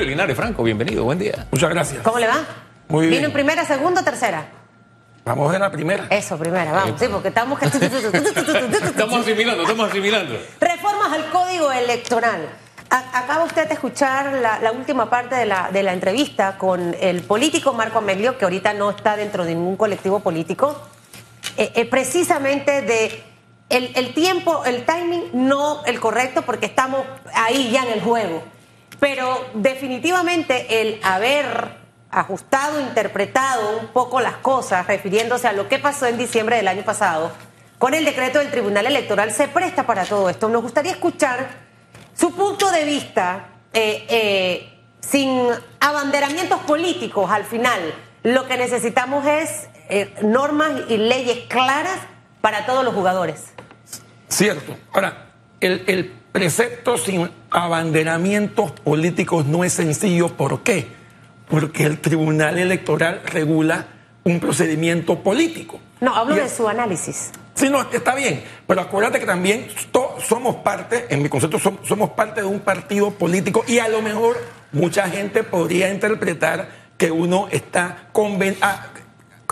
Linares Franco, bienvenido, buen día. Muchas gracias. ¿Cómo le va? Muy bien. ¿Vino en primera, segunda o tercera? Vamos a la primera. Eso, primera, vamos. Sí, porque estamos... Estamos asimilando, estamos asimilando. Reformas al Código Electoral. A- acaba usted de escuchar la, la última parte de la, de la entrevista con el político Marco Amelio, que ahorita no está dentro de ningún colectivo político, eh, eh, precisamente de el, el tiempo, el timing, no el correcto, porque estamos ahí ya en el juego. Pero definitivamente el haber ajustado, interpretado un poco las cosas, refiriéndose a lo que pasó en diciembre del año pasado, con el decreto del Tribunal Electoral, se presta para todo esto. Nos gustaría escuchar su punto de vista, eh, eh, sin abanderamientos políticos al final. Lo que necesitamos es eh, normas y leyes claras para todos los jugadores. Cierto. Ahora, el, el precepto sin abanderamientos políticos no es sencillo. ¿Por qué? Porque el Tribunal Electoral regula un procedimiento político. No, hablo Y de es- su análisis. Sí, no, está bien, pero acuérdate que también somos parte, en mi concepto, som- somos parte de un partido político y a lo mejor mucha gente podría interpretar que uno está conven-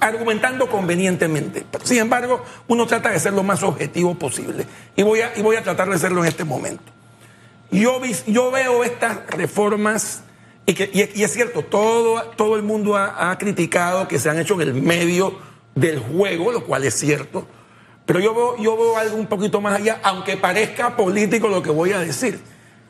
argumentando convenientemente. Pero, sin embargo, uno trata de ser lo más objetivo posible y voy a, y voy a tratar de hacerlo en este momento. Yo, yo veo estas reformas y, que, y es cierto, todo, todo el mundo ha, ha criticado que se han hecho en el medio del juego, lo cual es cierto, pero yo veo, yo veo algo un poquito más allá, aunque parezca político lo que voy a decir.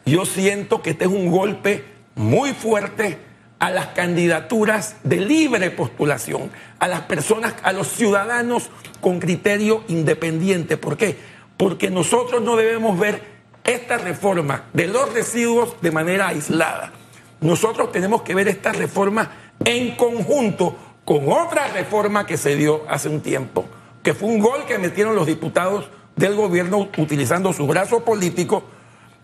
Yo siento que este es un golpe muy fuerte a las candidaturas de libre postulación, a las personas, a los ciudadanos con criterio independiente. ¿Por qué? Porque nosotros no debemos ver esta reforma de los residuos de manera aislada. Nosotros tenemos que ver esta reforma en conjunto con otra reforma que se dio hace un tiempo, que fue un gol que metieron los diputados del gobierno utilizando su brazo político.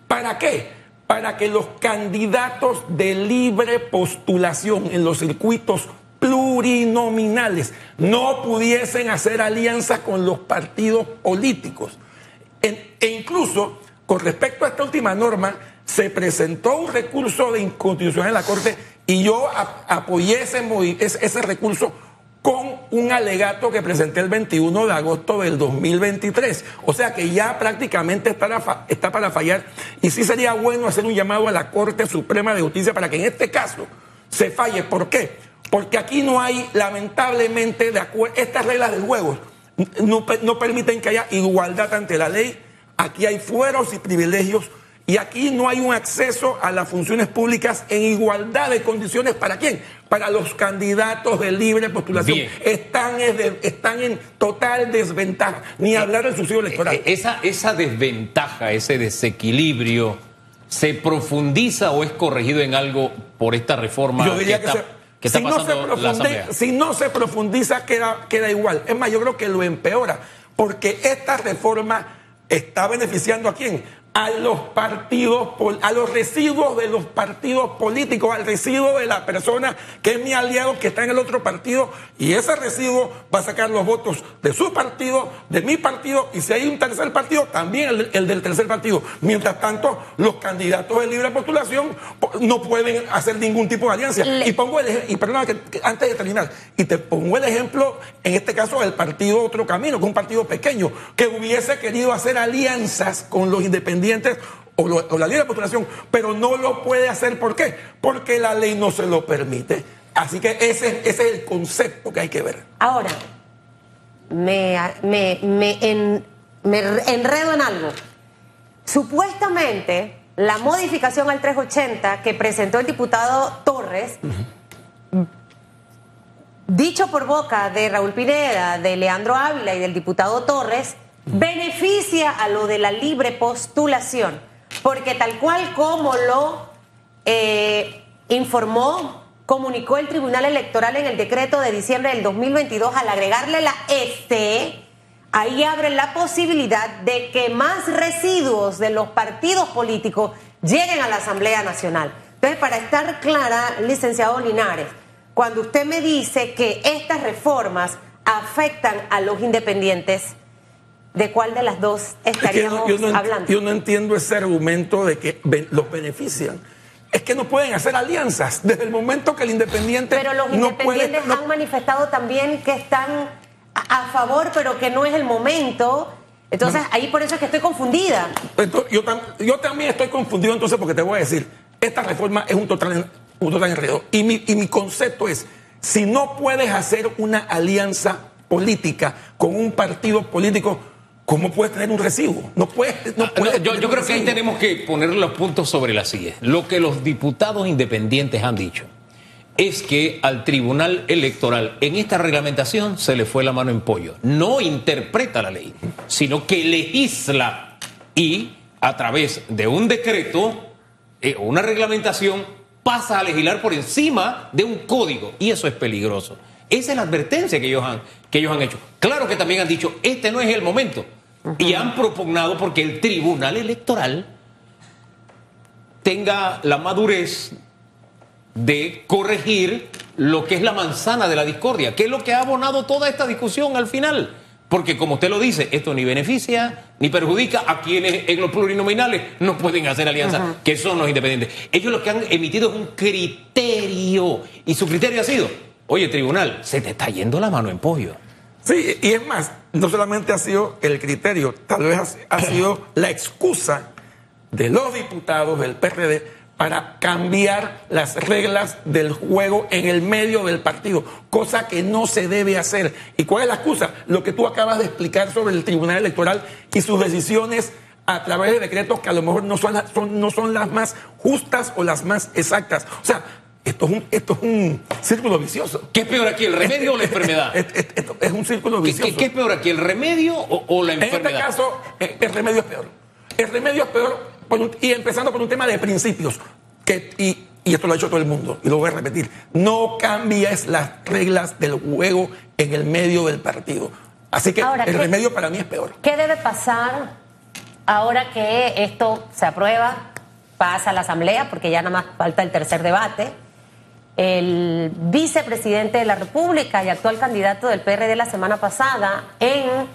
¿Para qué? Para que los candidatos de libre postulación en los circuitos plurinominales no pudiesen hacer alianzas con los partidos políticos. E incluso, con respecto a esta última norma, se presentó un recurso de inconstitucionalidad en la Corte y yo apoyé ese, ese, recurso con un alegato que presenté el 21 de agosto del 2023. O sea que ya prácticamente está, para fallar y sí sería bueno hacer un llamado a la Corte Suprema de Justicia para que en este caso se falle. ¿Por qué? Porque aquí no hay, lamentablemente, de estas reglas del juego no permiten que haya igualdad ante la ley. Aquí hay fueros y privilegios y aquí no hay un acceso a las funciones públicas en igualdad de condiciones. ¿Para quién? Para los candidatos de libre postulación. Bien. Están, están en total desventaja. Ni hablar del subsidio electoral. Eh, Esa, esa desventaja, ese desequilibrio, ¿se profundiza o es corregido en algo por esta reforma Yo diría que que, está, se- que está si, no se si no se profundiza, queda, queda igual. Es más, yo creo que lo empeora, porque esta reforma está beneficiando a quién? A los partidos, a los residuos de los partidos políticos, al residuo de la persona que es mi aliado, que está en el otro partido, y ese residuo va a sacar los votos de su partido, de mi partido, y si hay un tercer partido, también el, el del tercer partido. Mientras tanto, los candidatos de libre postulación po- no pueden hacer ningún tipo de alianza. Le- Y pongo el y perdona que, que antes de terminar, y te pongo el ejemplo, en este caso, del partido Otro Camino, que es un partido pequeño, que hubiese querido hacer alianzas con los independientes o, lo- o la libre postulación, pero no lo puede hacer. ¿Por qué? Porque la ley no se lo permite. Así que ese, ese es el concepto que hay que ver. Ahora, me, me, me enredo en algo. Supuestamente, la modificación al 380 que presentó el diputado Torres, dicho por boca de Raúl Pineda, de Leandro Ávila y del diputado Torres, beneficia a lo de la libre postulación, porque tal cual como lo eh, informó, comunicó el Tribunal Electoral en el decreto de diciembre del 2022 al agregarle la este, ahí abre la posibilidad de que más residuos de los partidos políticos lleguen a la Asamblea Nacional. Entonces, para estar clara, licenciado Linares, cuando usted me dice que estas reformas afectan a los independientes, ¿de cuál de las dos Es que estaríamos yo, no, ent- hablando? yo no entiendo ese argumento de que los benefician. es que no pueden hacer alianzas. Desde el momento que el independiente. Pero los no puede, independientes no- han manifestado también que están a, a favor, pero que no es el momento. Entonces, ahí por eso es que estoy confundida. Entonces, yo, tam- yo también estoy confundido entonces porque te voy a decir, esta reforma es un total, un total enredo. Y mi, y mi concepto es, si no puedes hacer una alianza política con un partido político, ¿cómo puedes tener un recibo? No puedes. No Ah, no, yo, creo que ahí tenemos que poner los puntos sobre las sillas. Lo que los diputados independientes han dicho es que al Tribunal Electoral en esta reglamentación se le fue la mano en pollo. No interpreta la ley, sino que legisla y a través de un decreto eh, o una reglamentación pasa a legislar por encima de un código y eso es peligroso. Esa es la advertencia que ellos han, que ellos han hecho. Claro que también han dicho, este no es el momento. Y han propugnado porque el Tribunal Electoral tenga la madurez de corregir lo que es la manzana de la discordia, que es lo que ha abonado toda esta discusión al final. Porque como usted lo dice, esto ni beneficia ni perjudica a quienes en los plurinominales no pueden hacer alianzas, que son los independientes. Ellos lo que han emitido es un criterio y su criterio ha sido, oye tribunal, se te está yendo la mano en pollo. Sí, y es más, no solamente ha sido el criterio, tal vez ha, sido la excusa de los diputados del PRD para cambiar las reglas del juego en el medio del partido, cosa que no se debe hacer. ¿Y cuál es la excusa? Lo que tú acabas de explicar sobre el Tribunal Electoral y sus decisiones a través de decretos que a lo mejor no son- no son las más justas o las más exactas. O sea, esto es un, esto es un círculo vicioso. ¿Qué es peor aquí, el remedio o la enfermedad? Es, es- esto es un círculo ¿Qué, vicioso. qué- qué es peor aquí, el remedio o, o la En este enfermedad? caso, eh, el remedio es peor. El remedio es peor, por un- y empezando por un tema de principios. Que, y, y esto lo ha hecho todo el mundo, y lo voy a repetir. No cambies las reglas del juego en el medio del partido. Así que Ahora, el ¿qué- remedio para mí es peor. ¿Qué debe pasar ahora que esto se aprueba, pasa a la Asamblea, porque ya nada más falta el tercer debate? El vicepresidente de la República y actual candidato del PRD la semana pasada en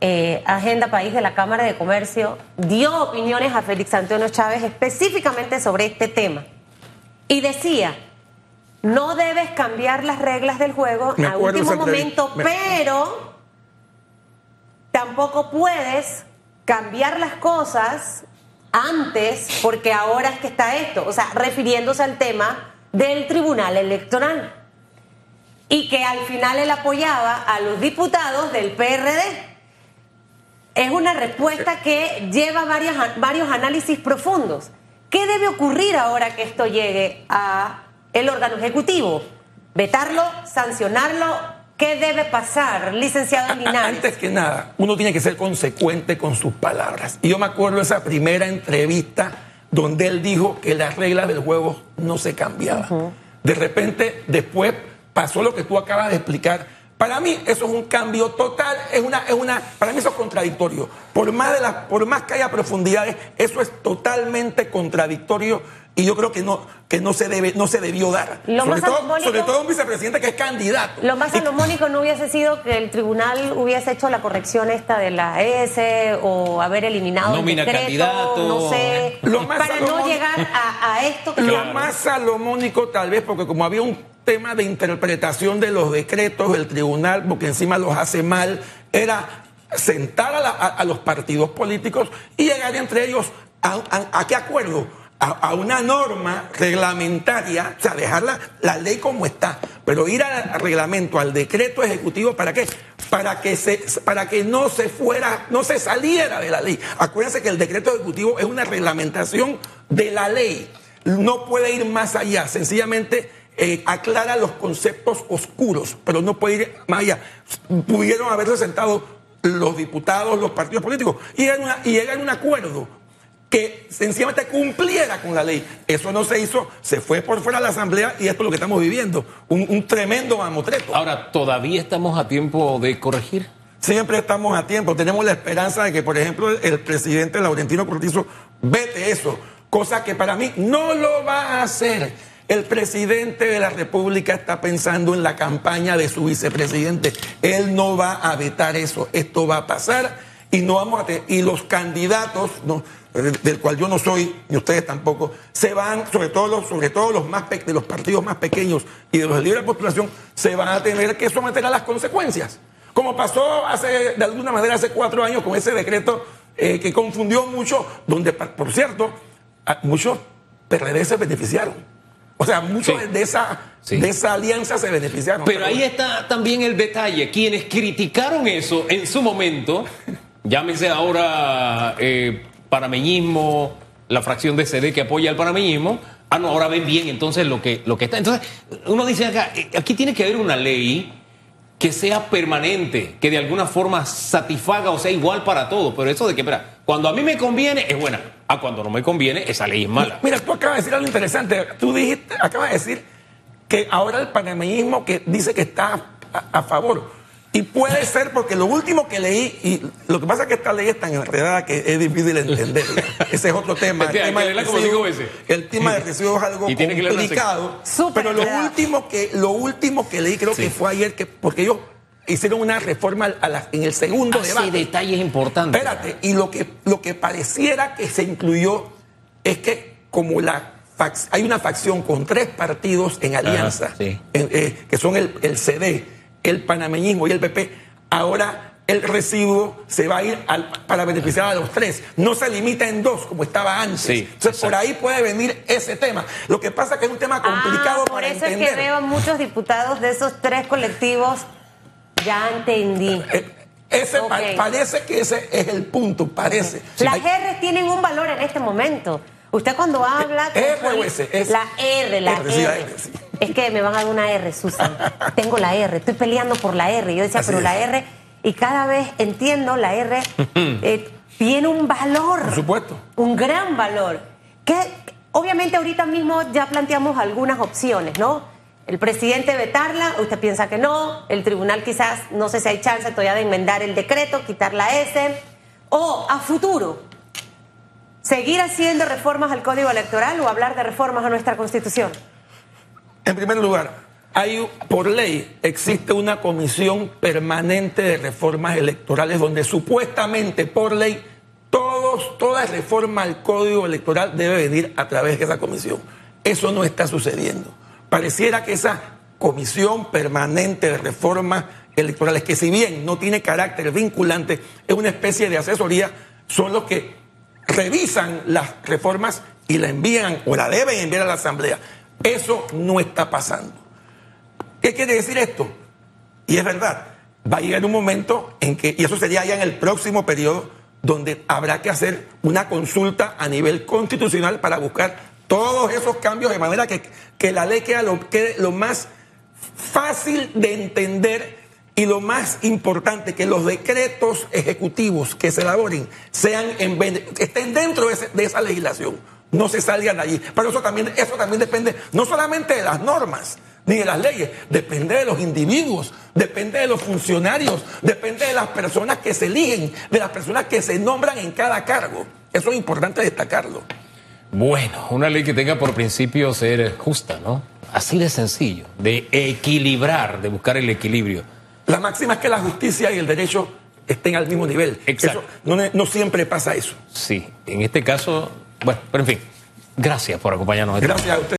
eh, Agenda País de la Cámara de Comercio dio opiniones a Félix Antonio Chávez específicamente sobre este tema. Y decía, no debes cambiar las reglas del juego Me a último momento, Me- pero tampoco puedes cambiar las cosas antes porque ahora es que está esto, o sea, refiriéndose al tema del Tribunal Electoral. Y que al final él apoyaba a los diputados del PRD. Es una respuesta que lleva varios, varios análisis profundos. ¿Qué debe ocurrir ahora que esto llegue a el órgano ejecutivo? ¿Vetarlo? ¿Sancionarlo? ¿Qué debe pasar, licenciado Linares? Antes que nada, uno tiene que ser consecuente con sus palabras. Y yo me acuerdo de esa primera entrevista donde él dijo que las reglas del juego no se cambiaban. De repente, después pasó lo que tú acabas de explicar. Para mí eso es un cambio total, es una, es una, para mí eso es contradictorio. Por más, de las, por más que haya profundidades, eso es totalmente contradictorio y yo creo que no, que no se debe, no se debió dar. Lo sobre, más todo, salomónico- sobre todo un vicepresidente que es candidato. Lo más salomónico no hubiese sido que el tribunal hubiese hecho la corrección esta de la S o haber eliminado Nómina el decreto, candidato. no sé, Lo más para no llegar a, a esto que Lo más salomónico tal vez, porque como había un tema de interpretación de los decretos del tribunal, porque encima los hace mal, era sentar a, la- a- los partidos políticos y llegar entre ellos a, a- ¿a qué acuerdo? A, una norma reglamentaria, o sea, dejar la, la ley como está, pero ir al reglamento, al decreto ejecutivo, ¿para qué? Para que, se, para que no se fuera, no se saliera de la ley. Acuérdense que el decreto ejecutivo es una reglamentación de la ley no puede ir más allá, sencillamente eh, aclara los conceptos oscuros, pero no puede ir más allá. Pudieron haberse sentado los diputados, los partidos políticos, y llegar y llegar a un acuerdo que sencillamente cumpliera con la ley. Eso no se hizo, se fue por fuera de la Asamblea y esto es lo que estamos viviendo, un, un tremendo mamotreto. Ahora, ¿todavía estamos a tiempo de corregir? Siempre estamos a tiempo. Tenemos la esperanza de que, por ejemplo, el, el presidente Laurentino Cortizo vete eso, cosa que para mí no lo va a hacer. El presidente de la República está pensando en la campaña de su vicepresidente. Él no va a vetar eso. Esto va a pasar y no vamos a y los candidatos, no, del cual yo no soy, ni ustedes tampoco, se van, sobre todo los, sobre todo los más de los partidos más pequeños y de los de libre postulación, se van a tener que someter a las consecuencias. Como pasó hace, de alguna manera, hace cuatro años con ese decreto eh, que confundió mucho, donde, por cierto, muchos PRD se beneficiaron. O sea, muchos de, esa, de esa alianza se beneficiaron. Pero ahí está también el detalle. Quienes criticaron eso en su momento, llámese ahora eh, panameñismo, la fracción de CD que apoya al panameñismo, ah, no, ahora ven bien entonces lo que, lo que está. Entonces, uno dice acá, eh, aquí tiene que haber una ley que sea permanente, que de alguna forma satisfaga o sea igual para todos. Pero eso de que, espera, cuando a mí me conviene es buena, a cuando no me conviene esa ley es mala. Mira, tú acabas de decir algo interesante. Tú dijiste, acabas de decir que ahora el panameñismo que dice que está a favor y puede ser porque lo último que leí, y lo que pasa es que esta ley es tan enredada que es difícil de entender. Ese es otro tema. El tema, de residuos, el tema de residuos es algo complicado. Pero lo último, que, lo último que leí, creo que fue ayer, que porque ellos hicieron una reforma en el segundo Así debate. detalles importantes. Espérate, y lo que, lo que pareciera que se incluyó es que como la hay una facción con tres partidos en alianza, eh, que son el, el CD, el panameñismo y el PP, ahora el residuo se va a ir para beneficiar a los tres. No se limita en dos como estaba antes. Entonces, por ahí puede venir ese tema. Lo que pasa es que es un tema complicado ah, por eso es que veo muchos diputados de esos tres colectivos. Ya entendí. Eh, ese parece que ese es el punto, parece. Las R tienen un valor en este momento. Usted cuando habla... R o S, La R, la R. Es que me van a dar una R, Susan. Tengo la R, estoy peleando por la R. Yo decía, pero la R, y cada vez entiendo, la R eh, tiene un valor. Por supuesto. Un gran valor. Que obviamente ahorita mismo ya planteamos algunas opciones, ¿no? El presidente vetarla, usted piensa que no, el tribunal quizás, no sé si hay chance todavía de enmendar el decreto, quitar la S, o a futuro, seguir haciendo reformas al código electoral o hablar de reformas a nuestra constitución. En primer lugar, hay, por ley existe una comisión permanente de reformas electorales donde supuestamente por ley todos, toda reforma al código electoral debe venir a través de esa comisión. Eso no está sucediendo. Pareciera que esa comisión permanente de reformas electorales, que si bien no tiene carácter vinculante, es una especie de asesoría, son los que revisan las reformas y la envían o la deben enviar a la Asamblea. Eso no está pasando. ¿Qué quiere decir esto? Y es verdad, va a llegar un momento en que, y eso sería ya en el próximo periodo, donde habrá que hacer una consulta a nivel constitucional para buscar todos esos cambios de manera que, que la ley quede lo, quede lo más fácil de entender y lo más importante, que los decretos ejecutivos que se elaboren sean en, estén dentro de esa legislación no se salgan de allí. Pero eso también, eso también depende no solamente de las normas ni de las leyes, depende de los individuos, depende de los funcionarios, depende de las personas que se eligen, de las personas que se nombran en cada cargo. Eso es importante destacarlo. Bueno, una ley que tenga por principio ser justa, ¿no? Así de sencillo, de equilibrar, de buscar el equilibrio. La máxima es que la justicia y el derecho estén al mismo nivel. Exacto. no, no siempre pasa eso. Sí, en este caso bueno, pero en fin, gracias por acompañarnos. Gracias a usted.